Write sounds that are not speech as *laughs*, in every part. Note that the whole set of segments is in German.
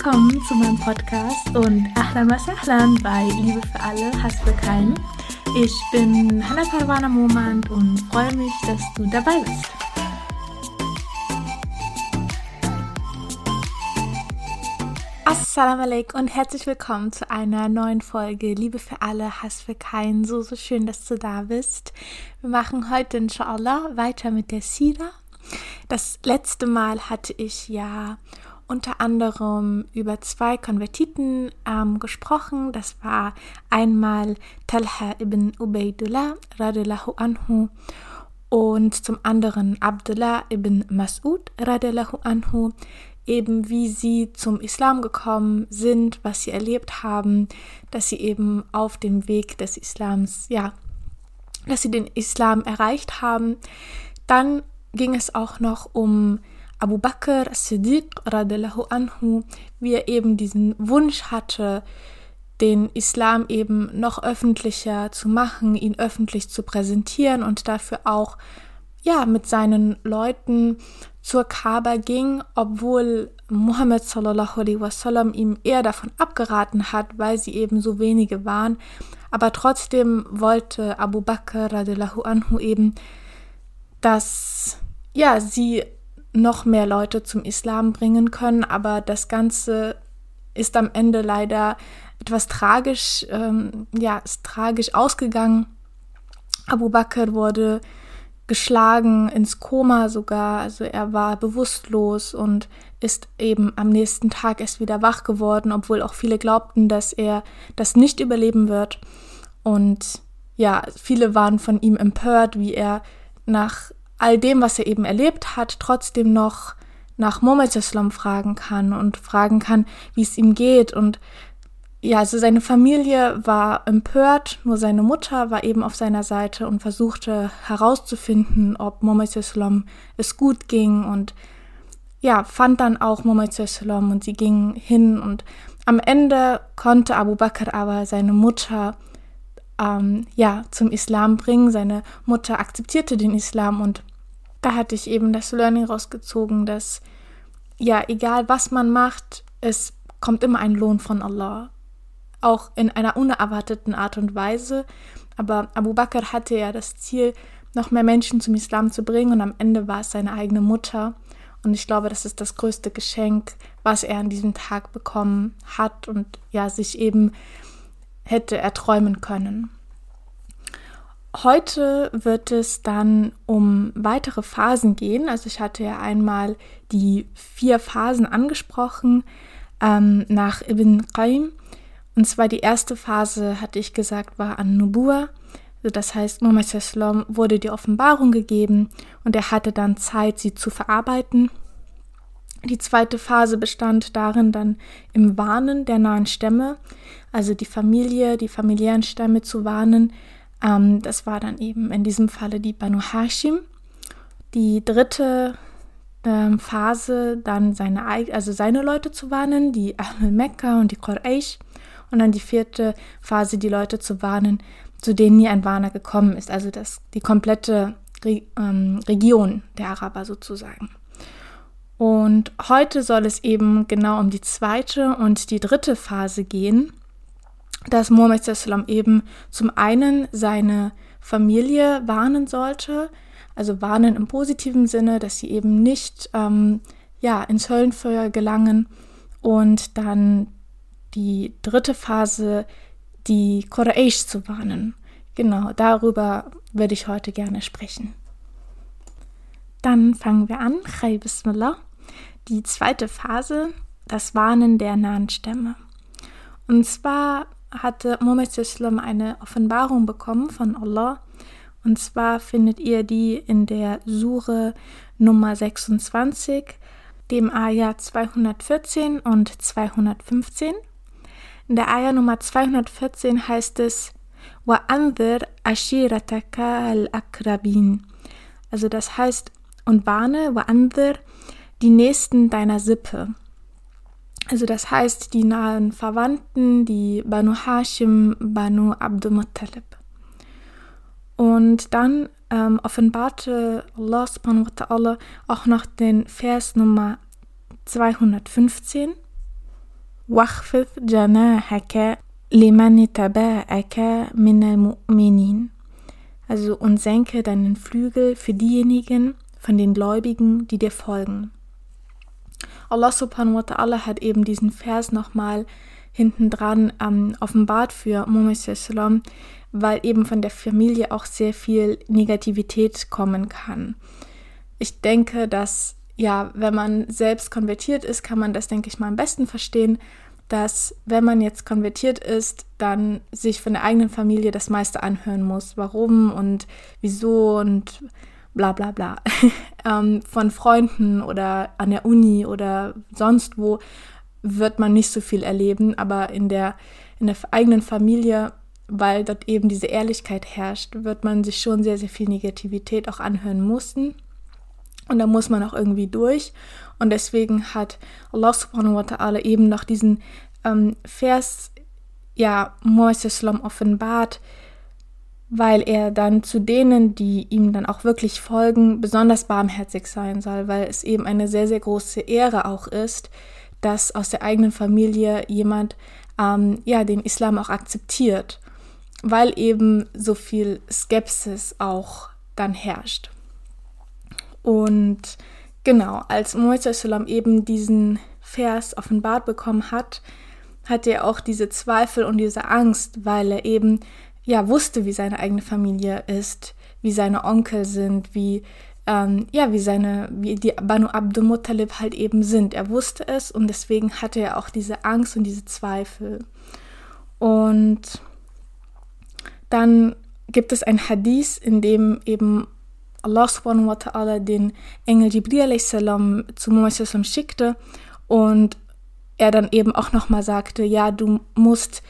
Willkommen zu meinem Podcast und Ahlan was Ahlan bei Liebe für alle, Hass für keinen. Ich bin Hannah Parwana Momand und freue mich, dass du dabei bist. Assalamu alaikum und herzlich willkommen zu einer neuen Folge Liebe für alle, Hass für keinen. So, so schön, dass du da bist. Wir machen heute inshallah weiter mit der Sira. Das letzte Mal hatte ich ja unter anderem über zwei Konvertiten ähm, gesprochen. Das war einmal Talha ibn Ubaidullah radiallahu anhu und zum anderen Abdullah ibn Mas'ud radiallahu anhu, eben wie sie zum Islam gekommen sind, was sie erlebt haben, dass sie eben auf dem Weg des Islams, ja, dass sie den Islam erreicht haben. Dann ging es auch noch um Abu Bakr Siddiq radiallahu anhu, wie er eben diesen Wunsch hatte, den Islam eben noch öffentlicher zu machen, ihn öffentlich zu präsentieren und dafür auch ja mit seinen Leuten zur Kaaba ging, obwohl Muhammad sallallahu alaihi wasallam ihm eher davon abgeraten hat, weil sie eben so wenige waren, aber trotzdem wollte Abu Bakr radiallahu anhu eben, dass ja sie noch mehr Leute zum Islam bringen können, aber das Ganze ist am Ende leider etwas tragisch, ähm, ja, ist tragisch ausgegangen. Abu Bakr wurde geschlagen, ins Koma sogar, also er war bewusstlos und ist eben am nächsten Tag erst wieder wach geworden, obwohl auch viele glaubten, dass er das nicht überleben wird. Und ja, viele waren von ihm empört, wie er nach all dem, was er eben erlebt hat, trotzdem noch nach Mohammed Islam fragen kann und fragen kann, wie es ihm geht. Und ja, also seine Familie war empört, nur seine Mutter war eben auf seiner Seite und versuchte herauszufinden, ob Mohammed Islam es gut ging und ja, fand dann auch Mohammed Islam und sie gingen hin und am Ende konnte Abu Bakr aber seine Mutter ähm, ja zum Islam bringen. Seine Mutter akzeptierte den Islam und da hatte ich eben das Learning rausgezogen, dass ja, egal was man macht, es kommt immer ein Lohn von Allah. Auch in einer unerwarteten Art und Weise. Aber Abu Bakr hatte ja das Ziel, noch mehr Menschen zum Islam zu bringen und am Ende war es seine eigene Mutter. Und ich glaube, das ist das größte Geschenk, was er an diesem Tag bekommen hat und ja, sich eben hätte erträumen können. Heute wird es dann um weitere Phasen gehen. Also ich hatte ja einmal die vier Phasen angesprochen ähm, nach Ibn Qayyim. Und zwar die erste Phase, hatte ich gesagt, war an Nubua. Also das heißt, Muhammad wurde die Offenbarung gegeben und er hatte dann Zeit, sie zu verarbeiten. Die zweite Phase bestand darin, dann im Warnen der nahen Stämme, also die Familie, die familiären Stämme zu warnen, ähm, das war dann eben in diesem Falle die Banu Hashim. Die dritte ähm, Phase, dann seine, also seine Leute zu warnen, die Ahl Mekka und die Quraysh. Und dann die vierte Phase, die Leute zu warnen, zu denen nie ein Warner gekommen ist. Also das, die komplette Re ähm, Region der Araber sozusagen. Und heute soll es eben genau um die zweite und die dritte Phase gehen dass Mohammed Sallam eben zum einen seine Familie warnen sollte, also warnen im positiven Sinne, dass sie eben nicht ähm, ja, ins Höllenfeuer gelangen und dann die dritte Phase, die Quraysh zu warnen. Genau, darüber würde ich heute gerne sprechen. Dann fangen wir an. Chai Bismillah. Die zweite Phase, das Warnen der nahen Stämme. Und zwar hatte Muhammad Islam eine Offenbarung bekommen von Allah. Und zwar findet ihr die in der Sure Nummer 26, dem Ayah 214 und 215. In der Ayah Nummer 214 heißt es Wa anzir ashirataka al-akrabin. Also das heißt, und warne, wa anzir, die Nächsten deiner Sippe. Also das heißt die nahen Verwandten, die Banu Hashim, Banu Abdul Muttalib. Und dann ähm, offenbarte Allah subhanahu wa ta'ala auch noch den Vers Nummer 215. واخفض جناحك لمن تبعك من المؤمنين. Also und senke deinen Flügel für diejenigen von den Gläubigen, die dir folgen. Allah subhanahu wa ta'ala hat eben diesen Vers nochmal hinten dran ähm, offenbart für Muhammad weil eben von der Familie auch sehr viel Negativität kommen kann. Ich denke, dass ja, wenn man selbst konvertiert ist, kann man das, denke ich mal, am besten verstehen, dass wenn man jetzt konvertiert ist, dann sich von der eigenen Familie das meiste anhören muss. Warum und wieso und bla bla bla. *laughs* ähm, von Freunden oder an der Uni oder sonst wo wird man nicht so viel erleben, aber in der, in der eigenen Familie, weil dort eben diese Ehrlichkeit herrscht, wird man sich schon sehr, sehr viel Negativität auch anhören müssen. Und da muss man auch irgendwie durch. Und deswegen hat Allah subhanahu wa ta'ala eben noch diesen ähm, Vers, ja, Moises offenbart, weil er dann zu denen, die ihm dann auch wirklich folgen, besonders barmherzig sein soll, weil es eben eine sehr, sehr große Ehre auch ist, dass aus der eigenen Familie jemand ähm, ja, den Islam auch akzeptiert, weil eben so viel Skepsis auch dann herrscht. Und genau, als Mohammed eben diesen Vers offenbart bekommen hat, hatte er auch diese Zweifel und diese Angst, weil er eben ja wusste, wie seine eigene Familie ist, wie seine Onkel sind, wie ähm, ja wie seine wie die Banu Abdul Muttalib halt eben sind. Er wusste es und deswegen hatte er auch diese Angst und diese Zweifel. Und dann gibt es ein Hadith, in dem eben Allah subhanahu wa ta'ala den Engel Jibril salam zu Muhammad schickte und er dann eben auch nochmal sagte, ja, du musst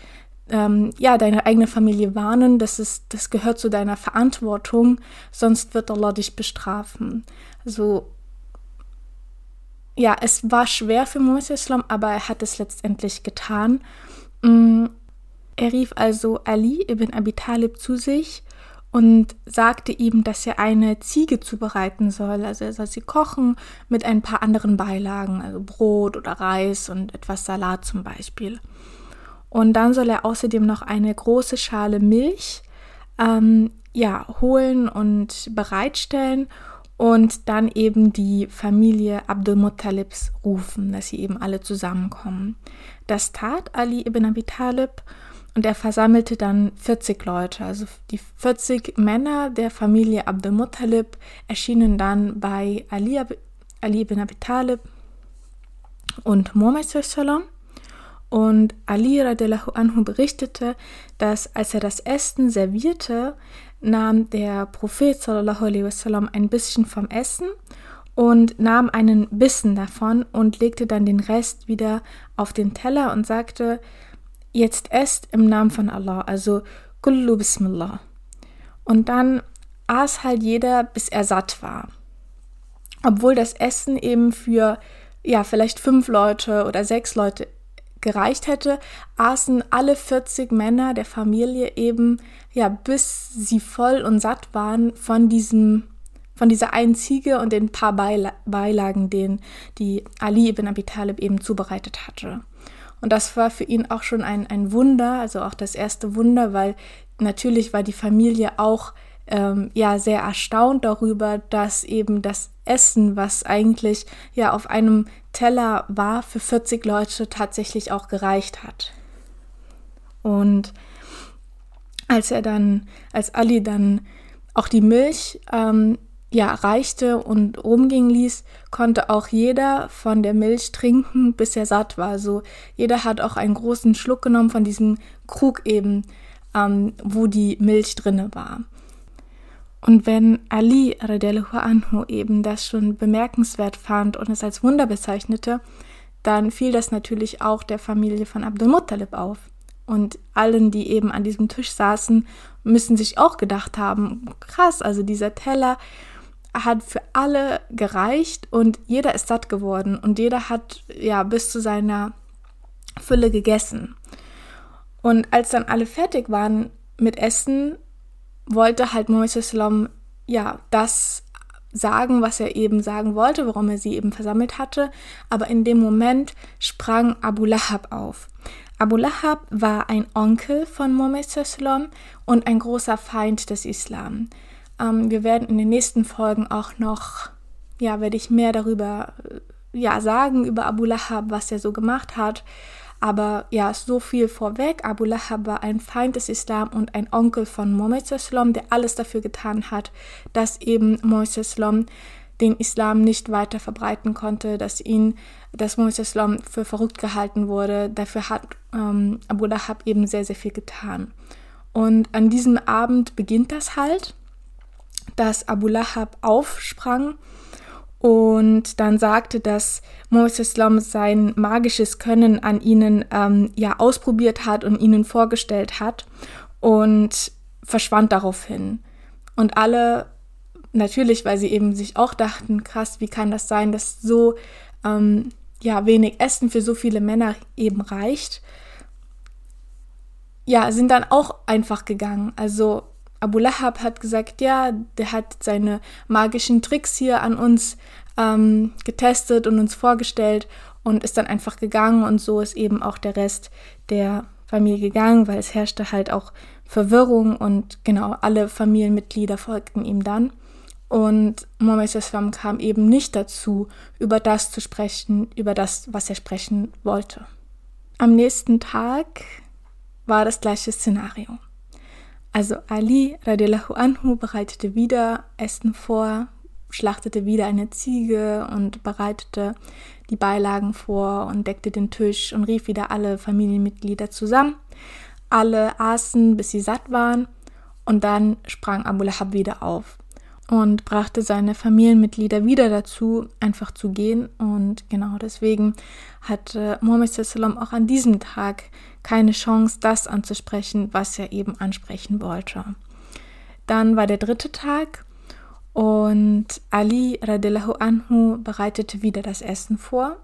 ähm, ja deine eigene Familie warnen, das ist, das gehört zu deiner Verantwortung, sonst wird Allah dich bestrafen. Also ja, es war schwer für Muhammad Islam, aber er hat es letztendlich getan. Mm, er rief also Ali ibn Abi Talib zu sich und sagte ihm, dass er eine Ziege zubereiten soll. Also er soll sie kochen mit ein paar anderen Beilagen, also Brot oder Reis und etwas Salat zum Beispiel. Und dann soll er außerdem noch eine große Schale Milch ähm, ja, holen und bereitstellen und dann eben die Familie Abdul Muttalibs rufen, dass sie eben alle zusammenkommen. Das tat Ali ibn Abi Talib und er versammelte dann 40 Leute, also die 40 Männer der Familie Abdul Muttalib erschienen dann bei Ali, Ali ibn Abi Talib und Muhammad sallam. Und Ali radiallahu anhu berichtete, dass als er das Essen servierte, nahm der Prophet sallallahu alaihi wasallam ein bisschen vom Essen und nahm einen Bissen davon und legte dann den Rest wieder auf den Teller und sagte, jetzt esst im Namen von Allah, also Kullu Bismillah. Und dann aß halt jeder, bis er satt war. Obwohl das Essen eben für, ja, vielleicht fünf Leute oder sechs Leute gereicht hätte, aßen alle 40 Männer der Familie eben, ja, bis sie voll und satt waren von diesem, von dieser einen Ziege und den paar Beilagen, den die Ali ibn Abi Talib eben zubereitet hatte. Und das war für ihn auch schon ein, ein Wunder, also auch das erste Wunder, weil natürlich war die Familie auch ähm, ja sehr erstaunt darüber, dass eben das Essen, was eigentlich ja auf einem Teller war, für 40 Leute tatsächlich auch gereicht hat. Und als er dann, als Ali dann auch die Milch ähm, ja, reichte und rumgehen ließ, konnte auch jeder von der Milch trinken, bis er satt war. Also jeder hat auch einen großen Schluck genommen von diesem Krug eben, ähm, wo die Milch drinne war. Und wenn Ali anhu eben das schon bemerkenswert fand und es als Wunder bezeichnete, dann fiel das natürlich auch der Familie von Abdul Muttalib auf. Und allen, die eben an diesem Tisch saßen, müssen sich auch gedacht haben, krass, also dieser Teller, hat für alle gereicht und jeder ist satt geworden und jeder hat ja bis zu seiner Fülle gegessen. Und als dann alle fertig waren mit Essen, wollte halt Mohammed ja das sagen, was er eben sagen wollte, warum er sie eben versammelt hatte. Aber in dem Moment sprang Abu Lahab auf. Abu Lahab war ein Onkel von Mohammed und ein großer Feind des Islam. Ähm, wir werden in den nächsten Folgen auch noch, ja, werde ich mehr darüber äh, ja, sagen, über Abu Lahab, was er so gemacht hat. Aber ja, so viel vorweg. Abu Lahab war ein Feind des Islam und ein Onkel von Mohammed der alles dafür getan hat, dass eben Mohammed den Islam nicht weiter verbreiten konnte, dass ihn, dass Mohammed für verrückt gehalten wurde. Dafür hat ähm, Abu Lahab eben sehr, sehr viel getan. Und an diesem Abend beginnt das halt, dass Abu Lahab aufsprang und dann sagte, dass Moses Islam sein magisches Können an ihnen ähm, ja ausprobiert hat und ihnen vorgestellt hat und verschwand daraufhin. Und alle, natürlich, weil sie eben sich auch dachten, krass, wie kann das sein, dass so ähm, ja wenig Essen für so viele Männer eben reicht, ja, sind dann auch einfach gegangen. Also Abu Lahab hat gesagt, ja, der hat seine magischen Tricks hier an uns ähm, getestet und uns vorgestellt und ist dann einfach gegangen und so ist eben auch der Rest der Familie gegangen, weil es herrschte halt auch Verwirrung und genau alle Familienmitglieder folgten ihm dann. Und Mohammed Islam kam eben nicht dazu, über das zu sprechen, über das, was er sprechen wollte. Am nächsten Tag war das gleiche Szenario. Also Ali radiallahu anhu bereitete wieder Essen vor, schlachtete wieder eine Ziege und bereitete die Beilagen vor und deckte den Tisch und rief wieder alle Familienmitglieder zusammen. Alle aßen, bis sie satt waren, und dann sprang Abu Lahab wieder auf und brachte seine Familienmitglieder wieder dazu, einfach zu gehen. Und genau deswegen hatte Muhammad auch an diesem Tag keine Chance, das anzusprechen, was er eben ansprechen wollte. Dann war der dritte Tag und Ali radiallahu anhu bereitete wieder das Essen vor.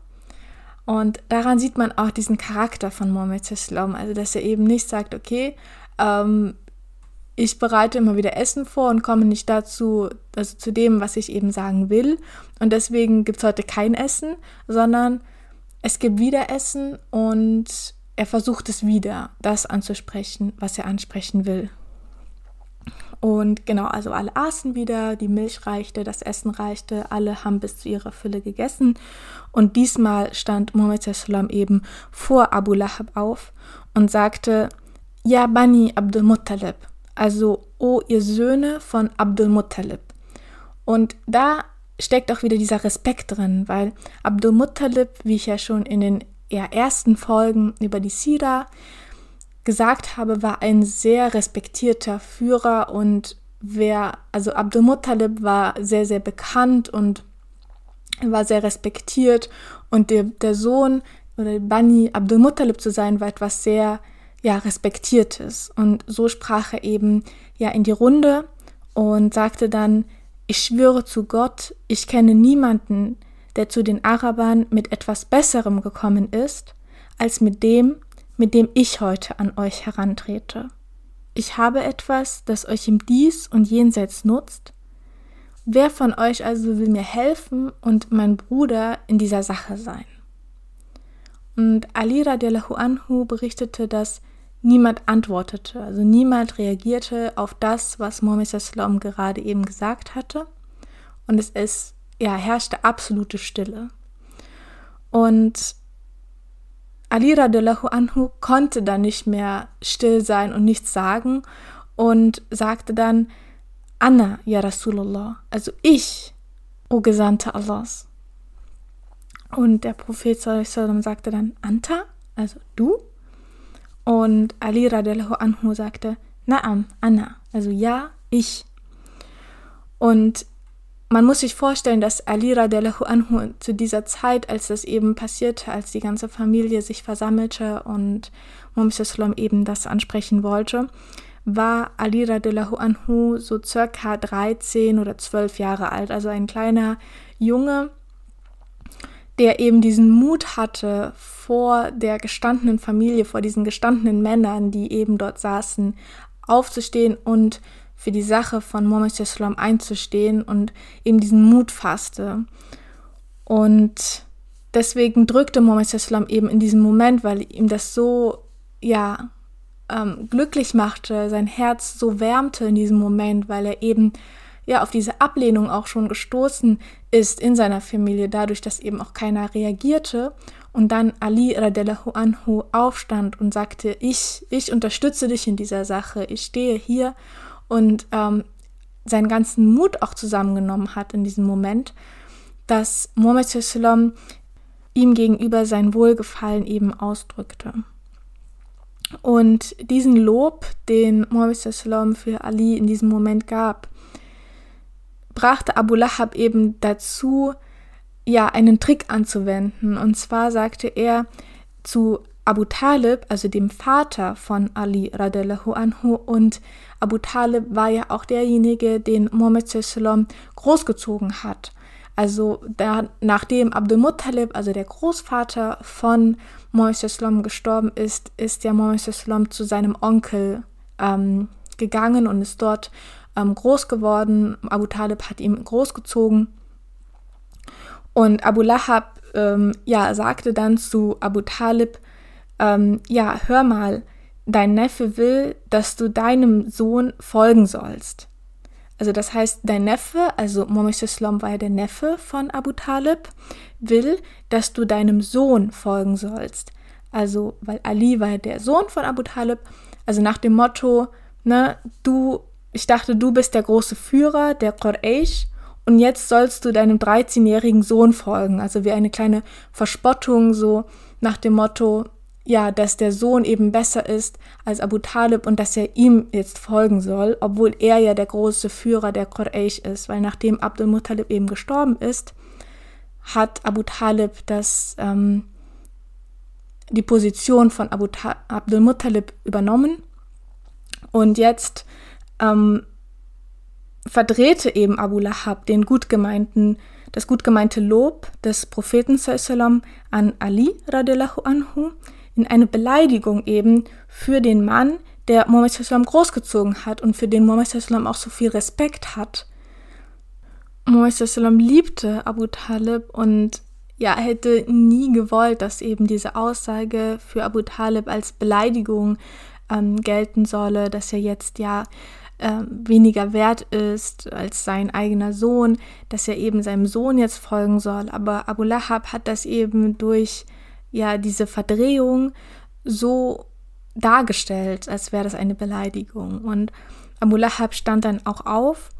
Und daran sieht man auch diesen Charakter von Mohammed Islam, also dass er eben nicht sagt, okay, ähm, ich bereite immer wieder Essen vor und komme nicht dazu, also zu dem, was ich eben sagen will. Und deswegen gibt es heute kein Essen, sondern es gibt wieder Essen und er versucht es wieder, das anzusprechen, was er ansprechen will. Und genau, also alle aßen wieder, die Milch reichte, das Essen reichte, alle haben bis zu ihrer Fülle gegessen. Und diesmal stand Muhammad Sallam eben vor Abu Lahab auf und sagte, Ja Bani Abdul Muttalib, also O ihr Söhne von Abdul Muttalib. Und da steckt auch wieder dieser Respekt drin, weil Abdul Muttalib, wie ich ja schon in den ersten Folgen über die Sira gesagt habe, war ein sehr respektierter Führer und wer, also Abdul Muttalib war sehr, sehr bekannt und war sehr respektiert und der, der Sohn oder Bani Abdul Muttalib zu sein, war etwas sehr, ja, respektiertes. Und so sprach er eben ja in die Runde und sagte dann, ich schwöre zu Gott, ich kenne niemanden, der zu den Arabern mit etwas Besserem gekommen ist, als mit dem, mit dem ich heute an euch herantrete. Ich habe etwas, das euch im Dies und Jenseits nutzt. Wer von euch also will mir helfen und mein Bruder in dieser Sache sein? Und Ali radiallahu anhu berichtete, dass niemand antwortete, also niemand reagierte auf das, was Mohammed Sallam gerade eben gesagt hatte. Und es ist ja, herrschte absolute Stille. Und Ali radiallahu anhu konnte dann nicht mehr still sein und nichts sagen und sagte dann, Anna, ja Rasulullah, also ich, o Gesandte Allahs. Und der Prophet sallam, sagte dann, Anta, also du? Und Ali radiallahu anhu sagte, Naam, Anna, also ja, ich. Und man muss sich vorstellen, dass Ali radiallahu anhu zu dieser Zeit, als das eben passierte, als die ganze Familie sich versammelte und Muhammad eben das ansprechen wollte, war Ali radiallahu anhu so circa 13 oder 12 Jahre alt, also ein kleiner Junge, der eben diesen Mut hatte, vor der gestandenen Familie, vor diesen gestandenen Männern, die eben dort saßen, aufzustehen und für die Sache von Muhammad Islam einzustehen und eben diesen Mut fasste. Und deswegen drückte Muhammad Islam eben in diesem Moment, weil ihm das so, ja, ähm, glücklich machte, sein Herz so wärmte in diesem Moment, weil er eben ja auf diese Ablehnung auch schon gestoßen ist in seiner Familie, dadurch, dass eben auch keiner reagierte und dann Ali radiallahu anhu aufstand und sagte, ich, ich unterstütze dich in dieser Sache, ich stehe hier und ähm, seinen ganzen Mut auch zusammengenommen hat in diesem Moment, dass Muhammad sallam ihm gegenüber sein Wohlgefallen eben ausdrückte. Und diesen Lob, den Muhammad sallam für Ali in diesem Moment gab, brachte Abu Lahab eben dazu, ja, einen Trick anzuwenden. Und zwar sagte er zu Abu Talib, also dem Vater von Ali radiallahu anhu, und Abu Talib war ja auch derjenige, den Muhammad sallam großgezogen hat. Also da, nachdem Abdul Muttalib, also der Großvater von Muhammad sallam gestorben ist, ist ja Muhammad sallam zu seinem Onkel ähm, gegangen und ist dort ähm, groß geworden. Abu Talib hat ihn großgezogen. Und Abu Lahab ähm, ja, sagte dann zu Abu Talib, ähm, ja, hör mal, dein Neffe will, dass du deinem Sohn folgen sollst. Also das heißt, dein Neffe, also Muhammad Islam war ja der Neffe von Abu Talib, will, dass du deinem Sohn folgen sollst. Also, weil Ali war ja der Sohn von Abu Talib, also nach dem Motto, ne, du ich dachte, du bist der große Führer der Quraysh und jetzt sollst du deinem 13-jährigen Sohn folgen. Also wie eine kleine Verspottung, so nach dem Motto, ja, dass der Sohn eben besser ist als Abu Talib und dass er ihm jetzt folgen soll, obwohl er ja der große Führer der Quraysh ist, weil nachdem Abdul Muttalib eben gestorben ist, hat Abu Talib das, ähm, die Position von Abu Ta Abdul Muttalib übernommen und jetzt ähm, verdrehte eben Abu Lahab den gut gemeinten, das gut gemeinte Lob des Propheten sallam an Ali radiallahu anhu in eine Beleidigung eben für den Mann, der Muhammad sallam großgezogen hat und für den Muhammad sallam auch so viel Respekt hat. Muhammad sallam liebte Abu Talib und ja, hätte nie gewollt, dass eben diese Aussage für Abu Talib als Beleidigung ähm, gelten solle, dass er jetzt ja äh, weniger wert ist als sein eigener Sohn, dass er eben seinem Sohn jetzt folgen soll. Aber Abu Lahab hat das eben durch ja diese Verdrehung so dargestellt, als wäre das eine Beleidigung. Und Abu Lahab stand dann auch auf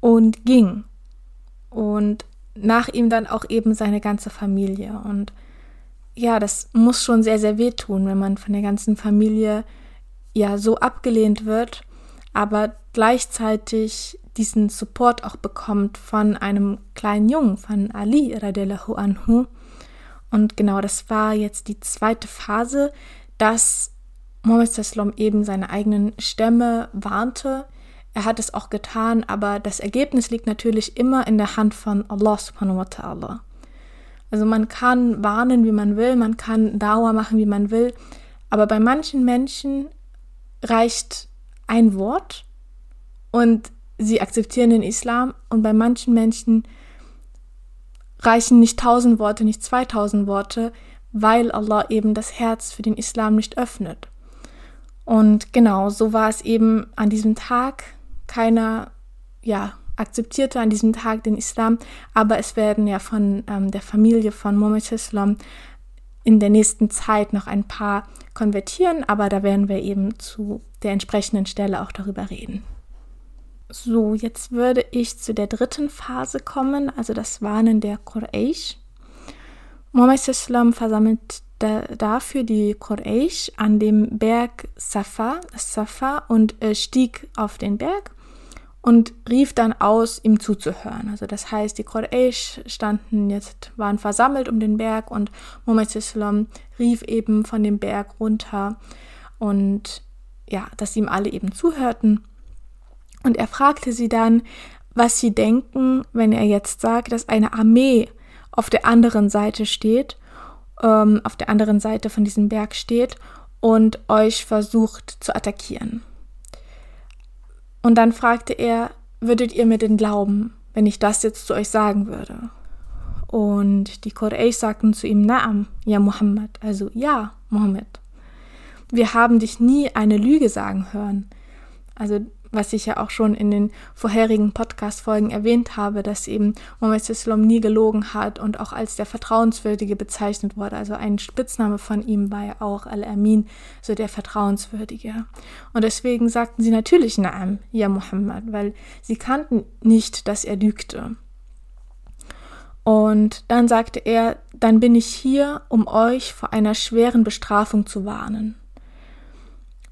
und ging. Und nach ihm dann auch eben seine ganze Familie. Und ja, das muss schon sehr, sehr wehtun, wenn man von der ganzen Familie ja so abgelehnt wird aber gleichzeitig diesen Support auch bekommt von einem kleinen Jungen, von Ali radiallahu anhu. Und genau das war jetzt die zweite Phase, dass Mohammed Sallam eben seine eigenen Stämme warnte. Er hat es auch getan, aber das Ergebnis liegt natürlich immer in der Hand von Allah subhanahu wa ta'ala. Also man kann warnen, wie man will, man kann Dauer machen, wie man will, aber bei manchen Menschen reicht ein Wort und sie akzeptieren den Islam und bei manchen Menschen reichen nicht tausend Worte, nicht zweitausend Worte, weil Allah eben das Herz für den Islam nicht öffnet. Und genau, so war es eben an diesem Tag. Keiner, ja, akzeptierte an diesem Tag den Islam, aber es werden ja von ähm, der Familie von Muhammad Islam in der nächsten Zeit noch ein paar konvertieren, aber da werden wir eben zu der entsprechenden Stelle auch darüber reden. So, jetzt würde ich zu der dritten Phase kommen, also das Warnen der Quraysh. Muhammad Islam versammelt da, dafür die Quraysh an dem Berg Safa, Safa und äh, stieg auf den Berg und rief dann aus, ihm zuzuhören. Also das heißt, die Quraysh standen jetzt, waren versammelt um den Berg und Muhammad Islam rief eben von dem Berg runter und ja, dass ihm alle eben zuhörten. Und er fragte sie dann, was sie denken, wenn er jetzt sagt, dass eine Armee auf der anderen Seite steht, ähm, auf der anderen Seite von diesem Berg steht und euch versucht zu attackieren. Und dann fragte er, würdet ihr mir denn glauben, wenn ich das jetzt zu euch sagen würde? Und die Quraysh sagten zu ihm, Naam, ja Muhammad, also ja, Muhammad. Wir haben dich nie eine Lüge sagen hören. Also was ich ja auch schon in den vorherigen Podcast-Folgen erwähnt habe, dass eben Mohammed Islam nie gelogen hat und auch als der Vertrauenswürdige bezeichnet wurde. Also ein Spitzname von ihm war ja auch Al-Amin, so der Vertrauenswürdige. Und deswegen sagten sie natürlich Naam, ja Muhammad, weil sie kannten nicht, dass er lügte. Und dann sagte er, dann bin ich hier, um euch vor einer schweren Bestrafung zu warnen.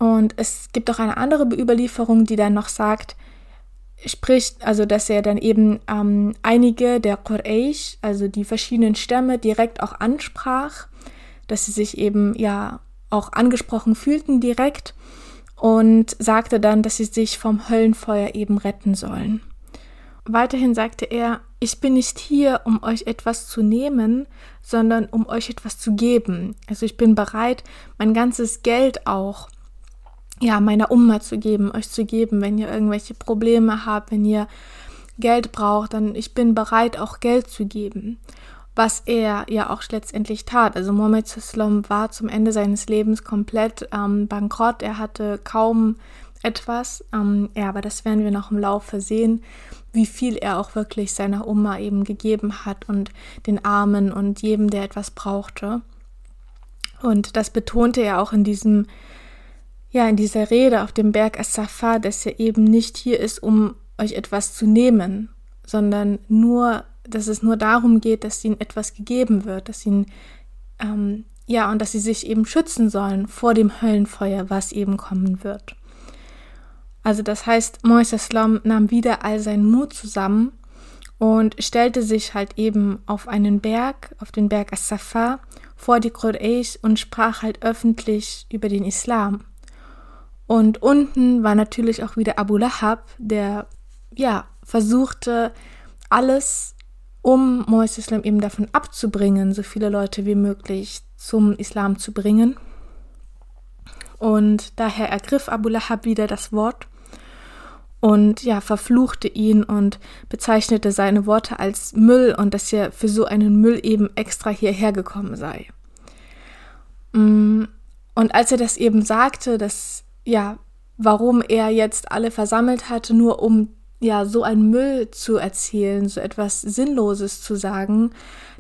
Und es gibt auch eine andere Überlieferung, die dann noch sagt, spricht, also dass er dann eben ähm, einige der Quraysh, also die verschiedenen Stämme, direkt auch ansprach, dass sie sich eben ja auch angesprochen fühlten direkt und sagte dann, dass sie sich vom Höllenfeuer eben retten sollen. Weiterhin sagte er, ich bin nicht hier, um euch etwas zu nehmen, sondern um euch etwas zu geben. Also ich bin bereit, mein ganzes Geld auch ja, meiner Umma zu geben, euch zu geben, wenn ihr irgendwelche Probleme habt, wenn ihr Geld braucht, dann ich bin bereit, auch Geld zu geben. Was er ja auch letztendlich tat. Also Mohammed Islam war zum Ende seines Lebens komplett ähm, bankrott. Er hatte kaum etwas. Ähm, ja, aber das werden wir noch im Laufe sehen, wie viel er auch wirklich seiner Oma eben gegeben hat und den Armen und jedem, der etwas brauchte. Und das betonte er auch in diesem ja, in dieser Rede auf dem Berg As-Safa, dass er eben nicht hier ist, um euch etwas zu nehmen, sondern nur, dass es nur darum geht, dass ihnen etwas gegeben wird, dass ihnen, ähm, ja, und dass sie sich eben schützen sollen vor dem Höllenfeuer, was eben kommen wird. Also das heißt, Moises Islam nahm wieder all seinen Mut zusammen und stellte sich halt eben auf einen Berg, auf den Berg As-Safa, vor die Quraysh und sprach halt öffentlich über den Islam. Und unten war natürlich auch wieder Abu Lahab, der ja versuchte alles, um Mohammed Islam eben davon abzubringen, so viele Leute wie möglich zum Islam zu bringen. Und daher ergriff Abu Lahab wieder das Wort und ja, verfluchte ihn und bezeichnete seine Worte als Müll und dass er für so einen Müll eben extra hierher gekommen sei. Mm, und als er das eben sagte, dass ja, warum er jetzt alle versammelt hatte, nur um ja so ein Müll zu erzählen, so etwas Sinnloses zu sagen,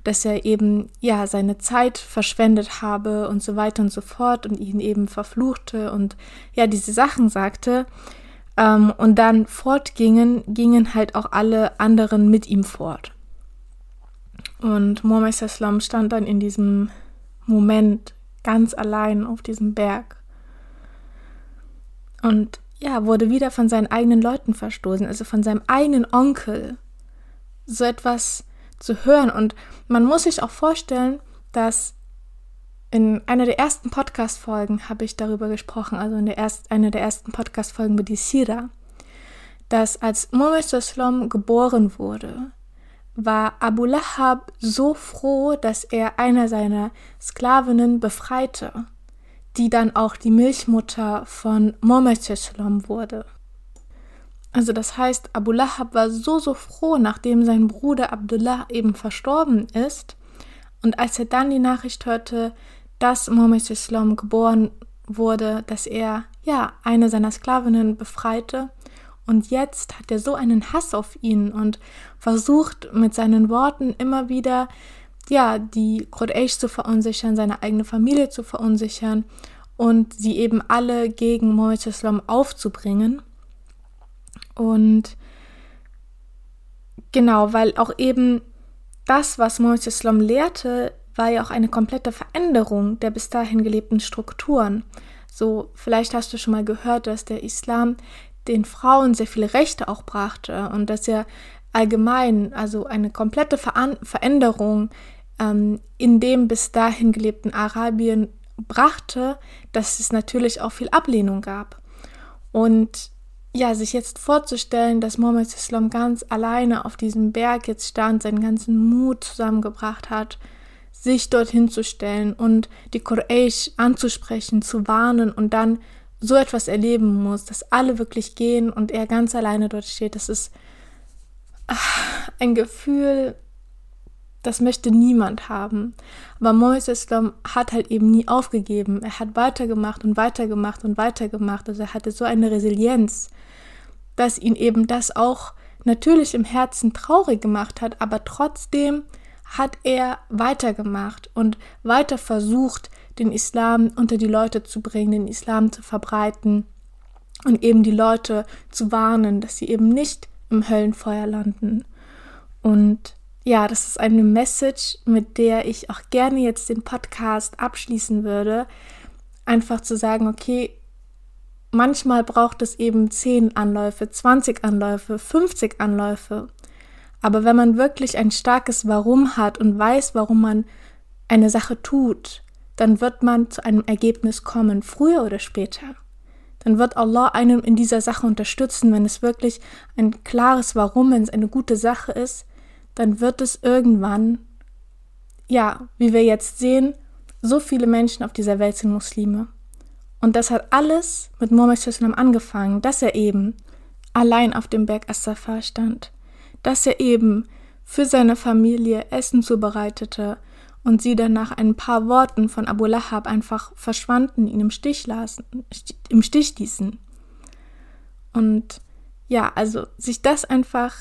dass er eben ja seine Zeit verschwendet habe und so weiter und so fort und ihn eben verfluchte und ja diese Sachen sagte ähm, und dann fortgingen, gingen halt auch alle anderen mit ihm fort. Und Mohammed Islam stand dann in diesem Moment ganz allein auf diesem Berg und ja, wurde wieder von seinen eigenen Leuten verstoßen, also von seinem eigenen Onkel. So etwas zu hören. Und man muss sich auch vorstellen, dass in einer der ersten Podcast-Folgen habe ich darüber gesprochen, also in der erst, einer der ersten Podcast-Folgen über die Sira, dass als Muhammad Islam geboren wurde, war Abu Lahab so froh, dass er einer seiner Sklavinnen befreite die dann auch die Milchmutter von Mohammed wurde. Also das heißt, Abu Lahab war so, so froh, nachdem sein Bruder Abdullah eben verstorben ist. Und als er dann die Nachricht hörte, dass Mohammed Islam geboren wurde, dass er ja eine seiner Sklavinnen befreite. Und jetzt hat er so einen Hass auf ihn und versucht mit seinen Worten immer wieder ja, die Quraysh zu verunsichern, seine eigene Familie zu verunsichern und sie eben alle gegen Mohammed Islam aufzubringen. Und genau, weil auch eben das, was Mohammed Islam lehrte, war ja auch eine komplette Veränderung der bis dahin gelebten Strukturen. So, vielleicht hast du schon mal gehört, dass der Islam den Frauen sehr viele Rechte auch brachte und dass er allgemein, also eine komplette Ver Veränderung ähm, in dem bis dahin gelebten Arabien brachte, dass es natürlich auch viel Ablehnung gab. Und ja, sich jetzt vorzustellen, dass Mohammed Islam ganz alleine auf diesem Berg jetzt stand, seinen ganzen Mut zusammengebracht hat, sich dorthin zu stellen und die Quraysh anzusprechen, zu warnen und dann so etwas erleben muss, dass alle wirklich gehen und er ganz alleine dort steht, das ist ach, ein Gefühl, das möchte niemand haben. Aber Mohammed Islam hat halt eben nie aufgegeben. Er hat weitergemacht und weitergemacht und weitergemacht. Also er hatte so eine Resilienz, dass ihn eben das auch natürlich im Herzen traurig gemacht hat, aber trotzdem hat er weitergemacht und weiter versucht, den Islam unter die Leute zu bringen, den Islam zu verbreiten und eben die Leute zu warnen, dass sie eben nicht im Höllenfeuer landen. Und ja, das ist eine Message, mit der ich auch gerne jetzt den Podcast abschließen würde. Einfach zu sagen, okay, manchmal braucht es eben 10 Anläufe, 20 Anläufe, 50 Anläufe. Aber wenn man wirklich ein starkes Warum hat und weiß, warum man eine Sache tut, dann wird man zu einem Ergebnis kommen, früher oder später. Dann wird Allah einem in dieser Sache unterstützen, wenn es wirklich ein klares Warum, wenn es eine gute Sache ist, dann wird es irgendwann, ja, wie wir jetzt sehen, so viele Menschen auf dieser Welt sind Muslime. Und das hat alles mit Muhammad angefangen, dass er eben allein auf dem Berg As-Safar stand, dass er eben für seine Familie Essen zubereitete und sie dann nach ein paar Worten von Abu Lahab einfach verschwanden, ihn im Stich lassen, im Stich ließen. Und ja, also sich das einfach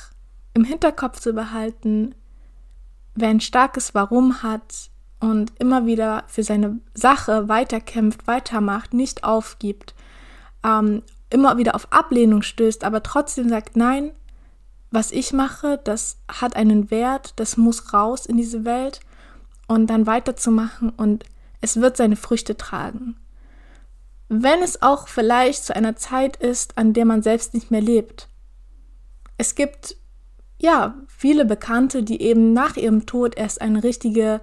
im Hinterkopf zu behalten, wer ein starkes Warum hat und immer wieder für seine Sache weiterkämpft, weitermacht, nicht aufgibt, ähm, immer wieder auf Ablehnung stößt, aber trotzdem sagt, nein, was ich mache, das hat einen Wert, das muss raus in diese Welt und dann weiterzumachen und es wird seine Früchte tragen. Wenn es auch vielleicht zu einer Zeit ist, an der man selbst nicht mehr lebt. Es gibt ja, viele Bekannte, die eben nach ihrem Tod erst eine richtige,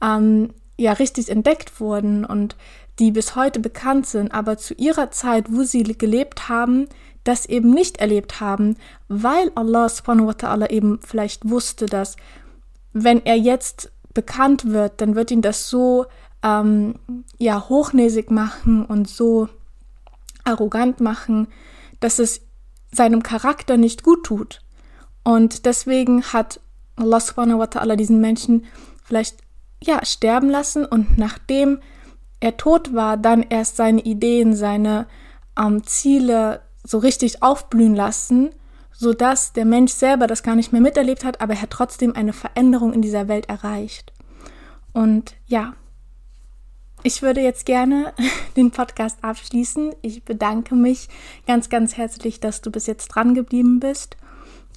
ähm, ja, richtig entdeckt wurden und die bis heute bekannt sind, aber zu ihrer Zeit, wo sie gelebt haben, das eben nicht erlebt haben, weil Allah subhanahu wa ta'ala eben vielleicht wusste, dass wenn er jetzt bekannt wird, dann wird ihn das so ähm, ja hochnäsig machen und so arrogant machen, dass es seinem Charakter nicht gut tut. Und deswegen hat Allah subhanahu wa ta'ala diesen Menschen vielleicht ja sterben lassen und nachdem er tot war, dann erst seine Ideen, seine ähm, Ziele so richtig aufblühen lassen, sodass der Mensch selber das gar nicht mehr miterlebt hat, aber er hat trotzdem eine Veränderung in dieser Welt erreicht. Und ja, ich würde jetzt gerne *laughs* den Podcast abschließen. Ich bedanke mich ganz, ganz herzlich, dass du bis jetzt dran geblieben bist.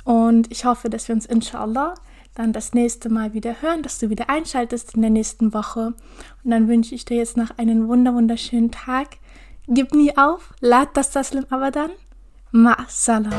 Und ich hoffe, dass wir uns inshallah dann das nächste Mal wieder hören, dass du wieder einschaltest in der nächsten Woche. Und dann wünsche ich dir jetzt noch einen wunder wunderschönen Tag. Gib nie auf, lad das Taslim aber dann. Ma salam.